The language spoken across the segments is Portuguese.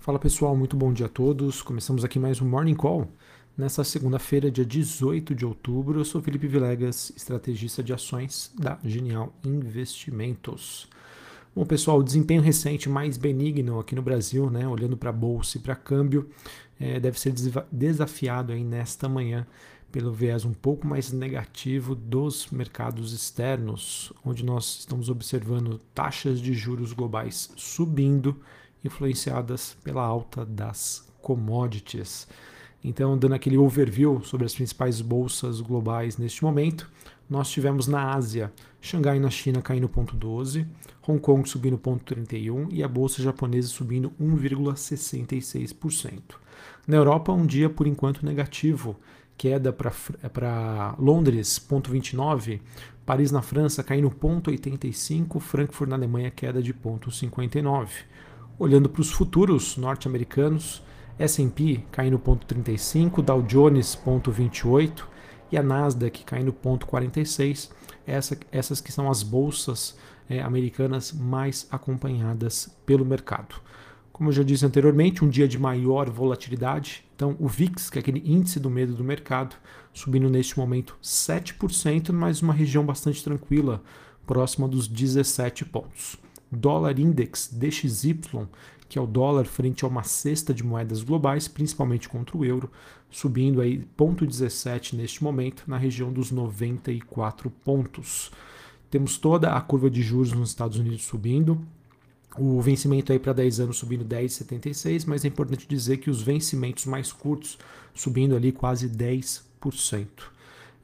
Fala pessoal, muito bom dia a todos. Começamos aqui mais um Morning Call. Nessa segunda-feira, dia 18 de outubro, eu sou Felipe Vilegas, estrategista de ações da Genial Investimentos. Bom, pessoal, o desempenho recente mais benigno aqui no Brasil, né, olhando para bolsa e para câmbio, é, deve ser desafiado aí nesta manhã pelo viés um pouco mais negativo dos mercados externos, onde nós estamos observando taxas de juros globais subindo influenciadas pela alta das commodities. Então, dando aquele overview sobre as principais bolsas globais neste momento, nós tivemos na Ásia, Xangai na China caindo 0,12, Hong Kong subindo 0,31 e a bolsa japonesa subindo 1,66%. Na Europa, um dia por enquanto negativo, queda para Londres 0,29, Paris na França caindo 0,85, Frankfurt na Alemanha queda de 0,59. Olhando para os futuros norte-americanos, S&P caindo 0,35, Dow Jones 0,28 e a Nasdaq caindo 0,46. Essa, essas que são as bolsas é, americanas mais acompanhadas pelo mercado. Como eu já disse anteriormente, um dia de maior volatilidade. Então, o VIX, que é aquele índice do medo do mercado, subindo neste momento 7%, mas uma região bastante tranquila, próxima dos 17 pontos dólar index DXY, que é o dólar frente a uma cesta de moedas globais, principalmente contra o euro, subindo aí 0,17 neste momento, na região dos 94 pontos. Temos toda a curva de juros nos Estados Unidos subindo, o vencimento aí para 10 anos subindo 10,76, mas é importante dizer que os vencimentos mais curtos subindo ali quase 10%.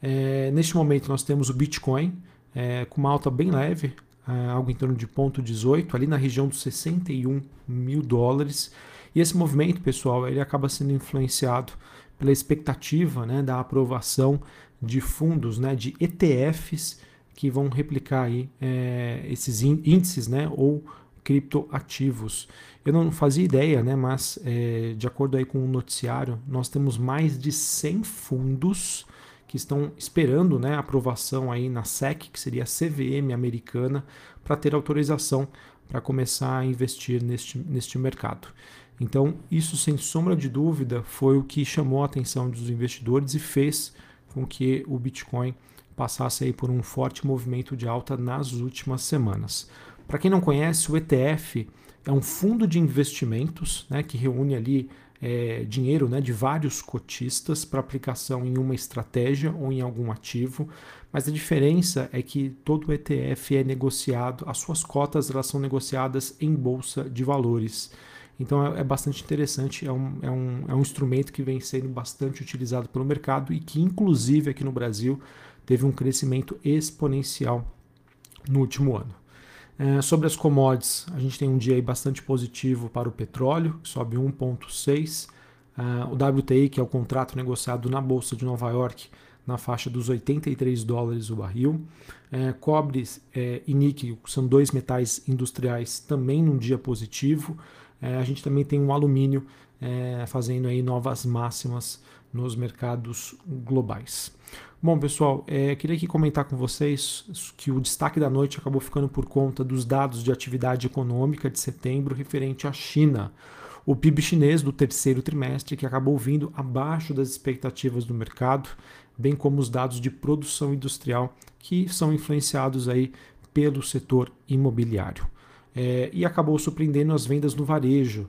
É, neste momento nós temos o Bitcoin é, com uma alta bem leve, algo em torno de 0,18, ali na região dos 61 mil dólares. E esse movimento, pessoal, ele acaba sendo influenciado pela expectativa né, da aprovação de fundos, né, de ETFs que vão replicar aí, é, esses índices né, ou criptoativos. Eu não fazia ideia, né, mas é, de acordo aí com o noticiário, nós temos mais de 100 fundos que estão esperando né, aprovação aí na SEC, que seria a CVM americana, para ter autorização para começar a investir neste, neste mercado. Então, isso sem sombra de dúvida foi o que chamou a atenção dos investidores e fez com que o Bitcoin passasse aí por um forte movimento de alta nas últimas semanas. Para quem não conhece, o ETF é um fundo de investimentos né, que reúne ali é, dinheiro né, de vários cotistas para aplicação em uma estratégia ou em algum ativo, mas a diferença é que todo ETF é negociado, as suas cotas elas são negociadas em bolsa de valores. Então é, é bastante interessante, é um, é, um, é um instrumento que vem sendo bastante utilizado pelo mercado e que, inclusive aqui no Brasil, teve um crescimento exponencial no último ano. É, sobre as commodities, a gente tem um dia bastante positivo para o petróleo, que sobe 1,6. Uh, o WTI, que é o contrato negociado na Bolsa de Nova York, na faixa dos 83 dólares o barril. É, cobre é, e níquel, que são dois metais industriais, também num dia positivo. É, a gente também tem um alumínio é, fazendo aí novas máximas nos mercados globais. Bom, pessoal, é, queria aqui comentar com vocês que o destaque da noite acabou ficando por conta dos dados de atividade econômica de setembro referente à China. O PIB chinês do terceiro trimestre, que acabou vindo abaixo das expectativas do mercado, bem como os dados de produção industrial, que são influenciados aí pelo setor imobiliário. É, e acabou surpreendendo as vendas no varejo,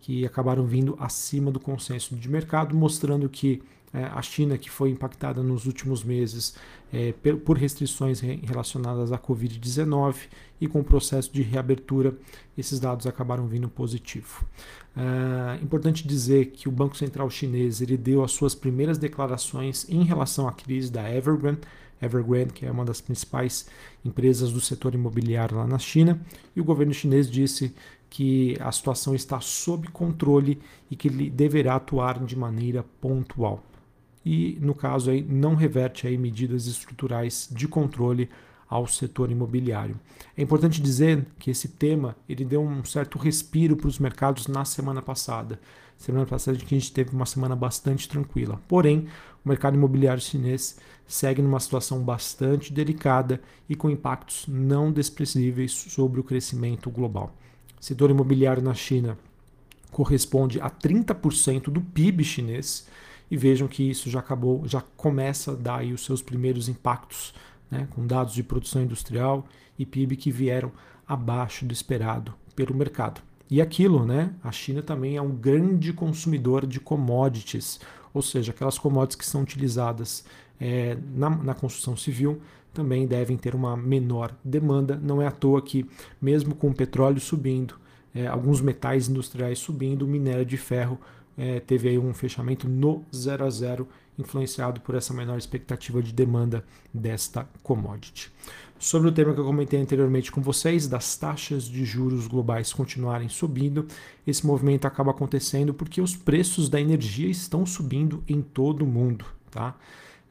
que acabaram vindo acima do consenso de mercado, mostrando que é, a China, que foi impactada nos últimos meses é, por restrições relacionadas à Covid-19 e com o processo de reabertura, esses dados acabaram vindo positivo. É importante dizer que o Banco Central Chinês ele deu as suas primeiras declarações em relação à crise da Evergrande, Evergrande, que é uma das principais empresas do setor imobiliário lá na China, e o governo chinês disse que a situação está sob controle e que ele deverá atuar de maneira pontual e, no caso, aí, não reverte aí medidas estruturais de controle ao setor imobiliário. É importante dizer que esse tema ele deu um certo respiro para os mercados na semana passada. Semana passada que a gente teve uma semana bastante tranquila. Porém, o mercado imobiliário chinês segue numa situação bastante delicada e com impactos não desprezíveis sobre o crescimento global. Setor imobiliário na China corresponde a 30% do PIB chinês. E vejam que isso já acabou, já começa a dar os seus primeiros impactos, né, com dados de produção industrial e PIB que vieram abaixo do esperado pelo mercado. E aquilo, né? A China também é um grande consumidor de commodities, ou seja, aquelas commodities que são utilizadas é, na, na construção civil também devem ter uma menor demanda. Não é à toa que, mesmo com o petróleo subindo, é, alguns metais industriais subindo, o minério de ferro é, teve aí um fechamento no 0 a 0, influenciado por essa menor expectativa de demanda desta commodity. Sobre o tema que eu comentei anteriormente com vocês, das taxas de juros globais continuarem subindo, esse movimento acaba acontecendo porque os preços da energia estão subindo em todo o mundo. Tá?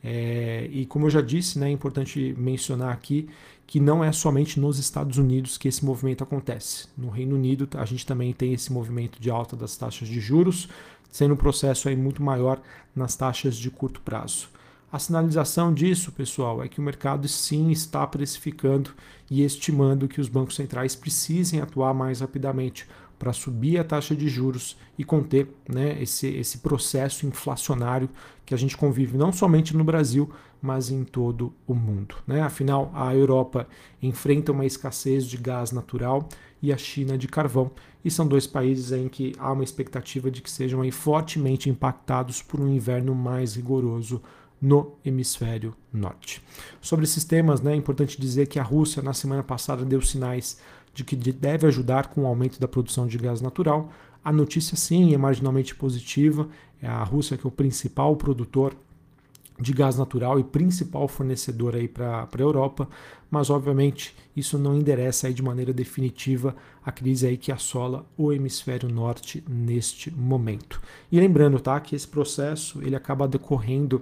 É, e como eu já disse, né, é importante mencionar aqui que não é somente nos Estados Unidos que esse movimento acontece. No Reino Unido, a gente também tem esse movimento de alta das taxas de juros, sendo um processo aí muito maior nas taxas de curto prazo. A sinalização disso, pessoal, é que o mercado sim está precificando e estimando que os bancos centrais precisem atuar mais rapidamente para subir a taxa de juros e conter né, esse, esse processo inflacionário que a gente convive não somente no Brasil, mas em todo o mundo. Né? Afinal, a Europa enfrenta uma escassez de gás natural e a China de carvão, e são dois países em que há uma expectativa de que sejam aí fortemente impactados por um inverno mais rigoroso no hemisfério norte. Sobre esses temas, né, é importante dizer que a Rússia, na semana passada, deu sinais de que deve ajudar com o aumento da produção de gás natural. A notícia, sim, é marginalmente positiva. É a Rússia que é o principal produtor de gás natural e principal fornecedor para a Europa, mas obviamente isso não endereça de maneira definitiva a crise aí que assola o hemisfério norte neste momento. E lembrando, tá, que esse processo ele acaba decorrendo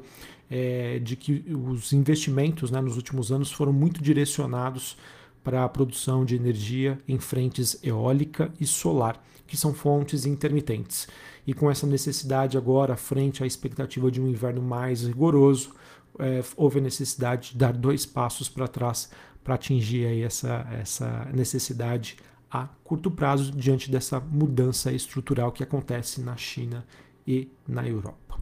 é, de que os investimentos né, nos últimos anos foram muito direcionados para a produção de energia em frentes eólica e solar, que são fontes intermitentes. E com essa necessidade agora, frente à expectativa de um inverno mais rigoroso, é, houve a necessidade de dar dois passos para trás para atingir aí essa, essa necessidade a curto prazo diante dessa mudança estrutural que acontece na China e na Europa.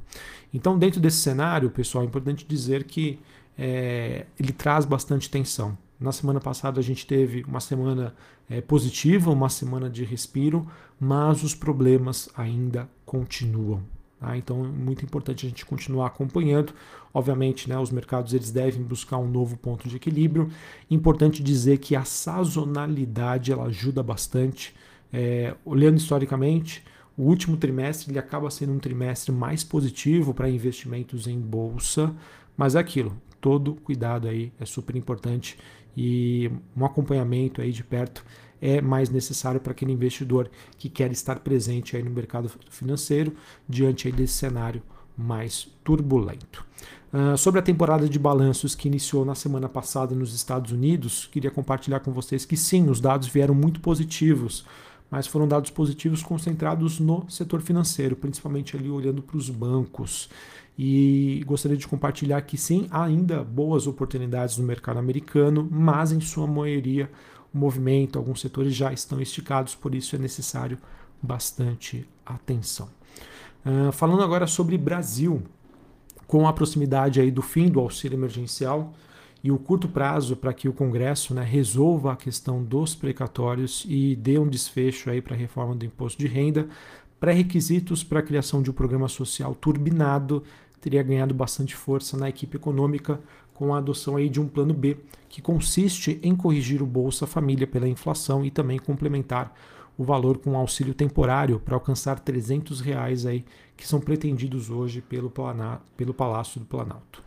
Então, dentro desse cenário, pessoal, é importante dizer que é, ele traz bastante tensão. Na semana passada a gente teve uma semana é, positiva, uma semana de respiro, mas os problemas ainda continuam. Tá? Então é muito importante a gente continuar acompanhando. Obviamente, né, os mercados eles devem buscar um novo ponto de equilíbrio. Importante dizer que a sazonalidade ela ajuda bastante. É, olhando historicamente, o último trimestre ele acaba sendo um trimestre mais positivo para investimentos em bolsa, mas é aquilo, todo cuidado aí é super importante e um acompanhamento aí de perto é mais necessário para aquele investidor que quer estar presente aí no mercado financeiro diante aí desse cenário mais turbulento. Uh, sobre a temporada de balanços que iniciou na semana passada nos Estados Unidos, queria compartilhar com vocês que sim, os dados vieram muito positivos, mas foram dados positivos concentrados no setor financeiro, principalmente ali olhando para os bancos. E gostaria de compartilhar que sim, há ainda boas oportunidades no mercado americano, mas em sua maioria o movimento, alguns setores já estão esticados, por isso é necessário bastante atenção. Uh, falando agora sobre Brasil, com a proximidade aí do fim do auxílio emergencial e o curto prazo para que o Congresso né, resolva a questão dos precatórios e dê um desfecho aí para a reforma do imposto de renda, pré-requisitos para a criação de um programa social turbinado teria ganhado bastante força na equipe econômica com a adoção aí de um plano B, que consiste em corrigir o Bolsa Família pela inflação e também complementar o valor com auxílio temporário para alcançar 300 reais aí, que são pretendidos hoje pelo, pelo Palácio do Planalto.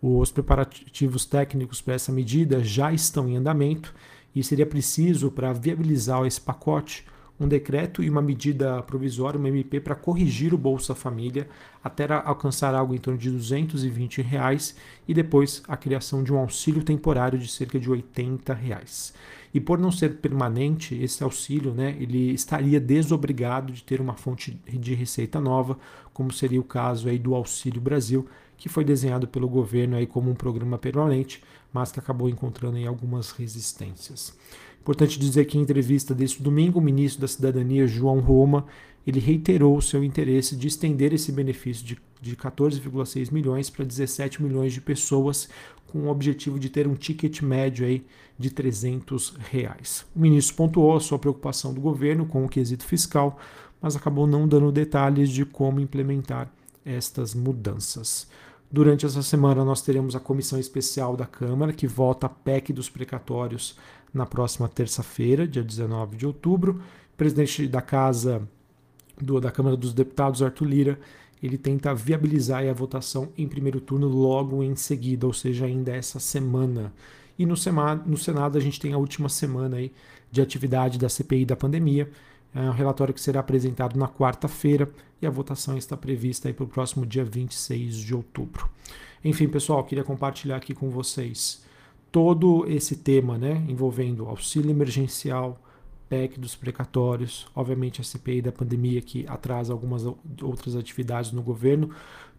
Os preparativos técnicos para essa medida já estão em andamento e seria preciso, para viabilizar esse pacote, um decreto e uma medida provisória, uma MP, para corrigir o Bolsa Família até alcançar algo em torno de 220 reais, e depois a criação de um auxílio temporário de cerca de 80 reais. E por não ser permanente, esse auxílio né, ele estaria desobrigado de ter uma fonte de receita nova, como seria o caso aí do Auxílio Brasil, que foi desenhado pelo governo aí como um programa permanente, mas que acabou encontrando aí algumas resistências. Importante dizer que em entrevista deste domingo, o ministro da Cidadania, João Roma, ele reiterou o seu interesse de estender esse benefício de, de 14,6 milhões para 17 milhões de pessoas, com o objetivo de ter um ticket médio aí de 300 reais. O ministro pontuou a sua preocupação do governo com o quesito fiscal, mas acabou não dando detalhes de como implementar estas mudanças. Durante essa semana, nós teremos a comissão especial da Câmara, que vota a PEC dos precatórios na próxima terça-feira, dia 19 de outubro. O presidente da Casa do, da Câmara dos Deputados, Arthur Lira, ele tenta viabilizar a votação em primeiro turno logo em seguida, ou seja, ainda essa semana. E no, no Senado a gente tem a última semana aí de atividade da CPI da pandemia, é um relatório que será apresentado na quarta-feira e a votação está prevista para o próximo dia 26 de outubro. Enfim, pessoal, queria compartilhar aqui com vocês todo esse tema né, envolvendo auxílio emergencial, PEC dos precatórios, obviamente a CPI da pandemia que atrasa algumas outras atividades no governo.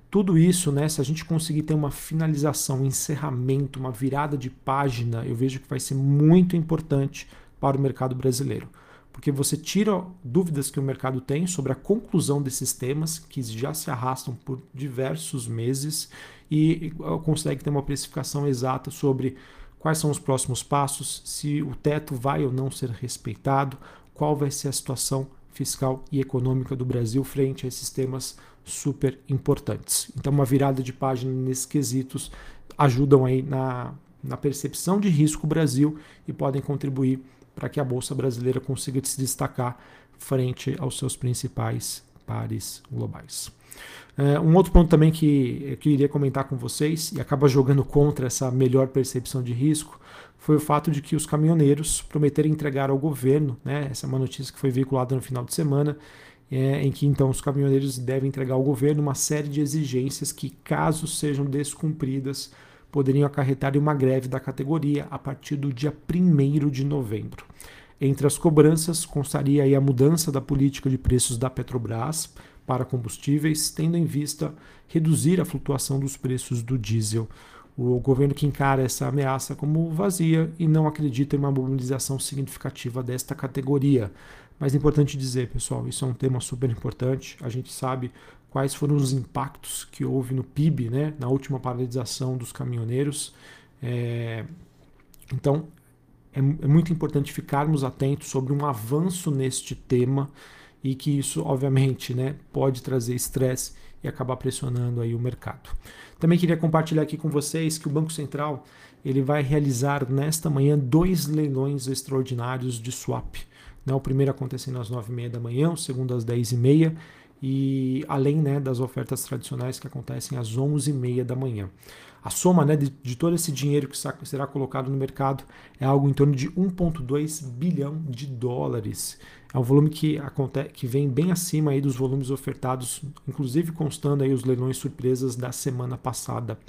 Tudo isso, né, se a gente conseguir ter uma finalização, um encerramento, uma virada de página, eu vejo que vai ser muito importante para o mercado brasileiro porque você tira dúvidas que o mercado tem sobre a conclusão desses temas que já se arrastam por diversos meses e consegue ter uma precificação exata sobre quais são os próximos passos, se o teto vai ou não ser respeitado, qual vai ser a situação fiscal e econômica do Brasil frente a esses temas super importantes. Então, uma virada de página nesses quesitos ajudam aí na, na percepção de risco Brasil e podem contribuir para que a bolsa brasileira consiga se destacar frente aos seus principais pares globais. É, um outro ponto também que, eu iria comentar com vocês, e acaba jogando contra essa melhor percepção de risco, foi o fato de que os caminhoneiros prometeram entregar ao governo, né, essa é uma notícia que foi veiculada no final de semana, é, em que então os caminhoneiros devem entregar ao governo uma série de exigências que, caso sejam descumpridas, poderiam acarretar em uma greve da categoria a partir do dia 1 de novembro. Entre as cobranças constaria a mudança da política de preços da Petrobras para combustíveis, tendo em vista reduzir a flutuação dos preços do diesel. O governo que encara essa ameaça como vazia e não acredita em uma mobilização significativa desta categoria. Mas é importante dizer, pessoal, isso é um tema super importante. A gente sabe quais foram os impactos que houve no PIB, né, na última paralisação dos caminhoneiros. É, então, é, é, muito importante ficarmos atentos sobre um avanço neste tema e que isso, obviamente, né, pode trazer estresse e acabar pressionando aí o mercado. Também queria compartilhar aqui com vocês que o Banco Central ele vai realizar nesta manhã dois leilões extraordinários de swap. Né, o primeiro acontecendo às 9h30 da manhã, o segundo às 10h30 e além né, das ofertas tradicionais que acontecem às 11h30 da manhã. A soma né, de, de, todo esse dinheiro que será colocado no mercado é algo em torno de 1,2 bilhão de dólares. É um volume que, que vem bem acima aí dos volumes ofertados, inclusive constando aí os leilões surpresas da semana passada.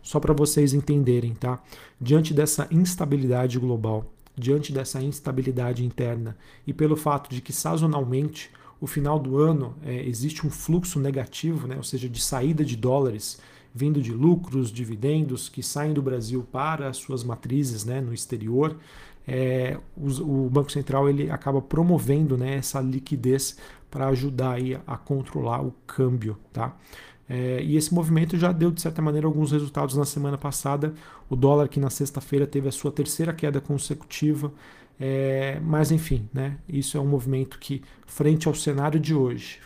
Só para vocês entenderem, tá? Diante dessa instabilidade global, diante dessa instabilidade interna e pelo fato de que sazonalmente o final do ano é, existe um fluxo negativo, né, ou seja, de saída de dólares vindo de lucros, dividendos que saem do Brasil para as suas matrizes né, no exterior, é, o, o, Banco Central ele acaba promovendo né, essa liquidez para ajudar aí a, controlar o câmbio. Tá? É, e esse movimento já deu, de certa maneira, alguns resultados na semana passada. O dólar, que na sexta-feira teve a sua terceira queda consecutiva, é, mas enfim, né, isso é um movimento que, frente ao cenário de hoje,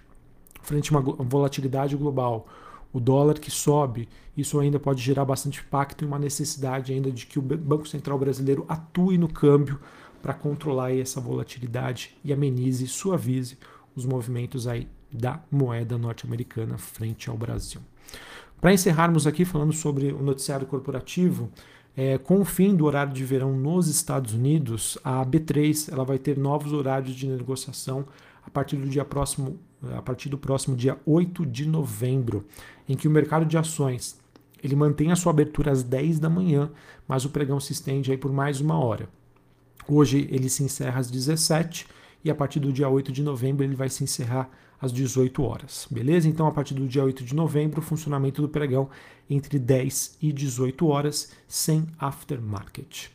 frente a uma volatilidade global, o dólar que sobe, isso ainda pode gerar bastante impacto e uma necessidade ainda de que o Banco Central brasileiro atue no câmbio para controlar essa volatilidade e amenize, suavize os movimentos aí da moeda norte-americana frente ao Brasil. Para encerrarmos aqui falando sobre o noticiário corporativo, é, com o fim do horário de verão nos Estados Unidos, a B3 ela vai ter novos horários de negociação a partir do dia próximo, a partir do próximo dia 8 de novembro, em que o mercado de ações ele mantém a sua abertura às 10 da manhã, mas o pregão se estende aí por mais uma hora. Hoje ele se encerra às 17 e a partir do dia 8 de novembro ele vai se encerrar às 18 horas. Beleza? Então, a partir do dia 8 de novembro, o funcionamento do pregão entre 10 e 18 horas, sem aftermarket.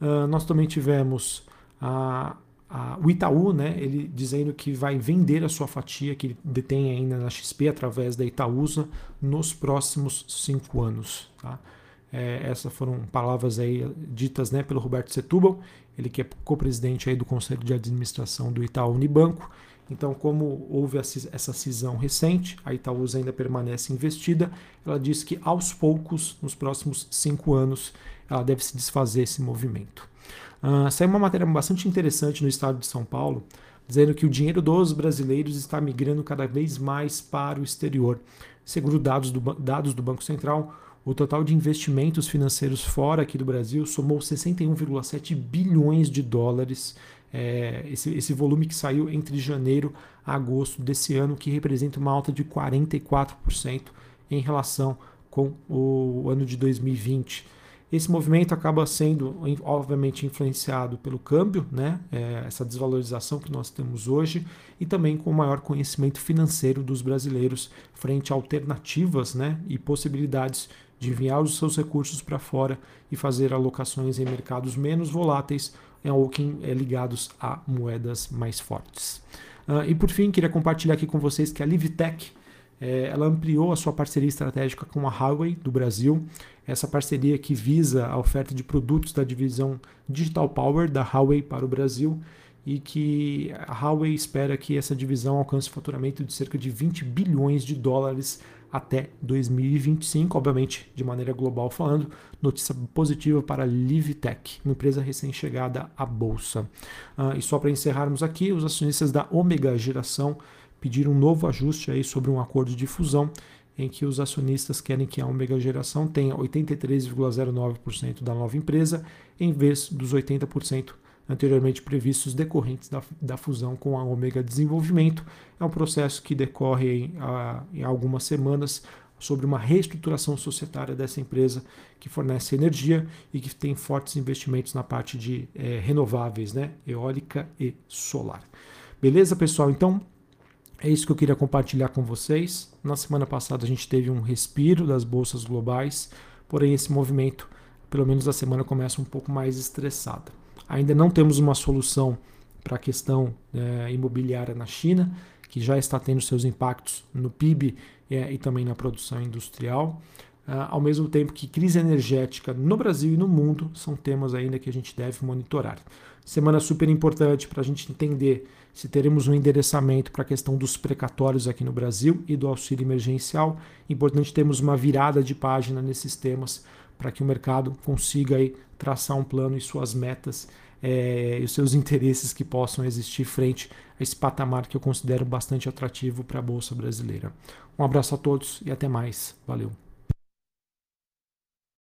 Uh, nós também tivemos a, a, o Itaú, né, ele dizendo que vai vender a sua fatia que ele detém ainda na XP através da Itaúsa nos próximos cinco anos. Tá? É, essas foram palavras aí ditas né, pelo Roberto Setúbal, ele que é co-presidente aí do Conselho de Administração do Itaú Unibanco. Então, como houve essa cisão recente, a Itaúsa ainda permanece investida. Ela diz que aos poucos, nos próximos cinco anos, ela deve se desfazer esse movimento. Uh, saiu uma matéria bastante interessante no estado de São Paulo, dizendo que o dinheiro dos brasileiros está migrando cada vez mais para o exterior. Segundo dados do, dados do Banco Central, o total de investimentos financeiros fora aqui do Brasil somou 61,7 bilhões de dólares. É, esse, esse volume que saiu entre janeiro a agosto desse ano, que representa uma alta de 44% em relação com o ano de 2020. Esse movimento acaba sendo, obviamente, influenciado pelo câmbio, né? É, essa desvalorização que nós temos hoje, e também com o maior conhecimento financeiro dos brasileiros frente a alternativas né? e possibilidades de enviar os seus recursos para fora e fazer alocações em mercados menos voláteis é, ou que, é, ligados a moedas mais fortes. Uh, e por fim, queria compartilhar aqui com vocês que a Livtech é, ela ampliou a sua parceria estratégica com a Huawei do Brasil. Essa parceria que visa a oferta de produtos da divisão Digital Power da Huawei para o Brasil e que a Huawei espera que essa divisão alcance faturamento de cerca de 20 bilhões de dólares até 2025, obviamente de maneira global falando. Notícia positiva para a Livtech, uma empresa recém-chegada à bolsa. Uh, e só para encerrarmos aqui, os acionistas da Omega Geração pediram um novo ajuste aí sobre um acordo de fusão em que os acionistas querem que a Omega Geração tenha 83,09% da nova empresa, em vez dos 80% anteriormente previstos decorrentes da, da fusão com a Omega Desenvolvimento. É um processo que decorre em, a, em algumas semanas sobre uma reestruturação societária dessa empresa que fornece energia e que tem fortes investimentos na parte de é, renováveis, né? eólica e solar. Beleza, pessoal? Então, é isso que eu queria compartilhar com vocês. Na semana passada a gente teve um respiro das bolsas globais, porém esse movimento, pelo menos a semana, começa um pouco mais estressada. Ainda não temos uma solução para a questão é, imobiliária na China, que já está tendo seus impactos no PIB é, e também na produção industrial. Uh, ao mesmo tempo que crise energética no Brasil e no mundo são temas ainda que a gente deve monitorar. Semana super importante para a gente entender se teremos um endereçamento para a questão dos precatórios aqui no Brasil e do auxílio emergencial. Importante termos uma virada de página nesses temas para que o mercado consiga aí traçar um plano e suas metas é, e os seus interesses que possam existir frente a esse patamar que eu considero bastante atrativo para a Bolsa Brasileira. Um abraço a todos e até mais. Valeu!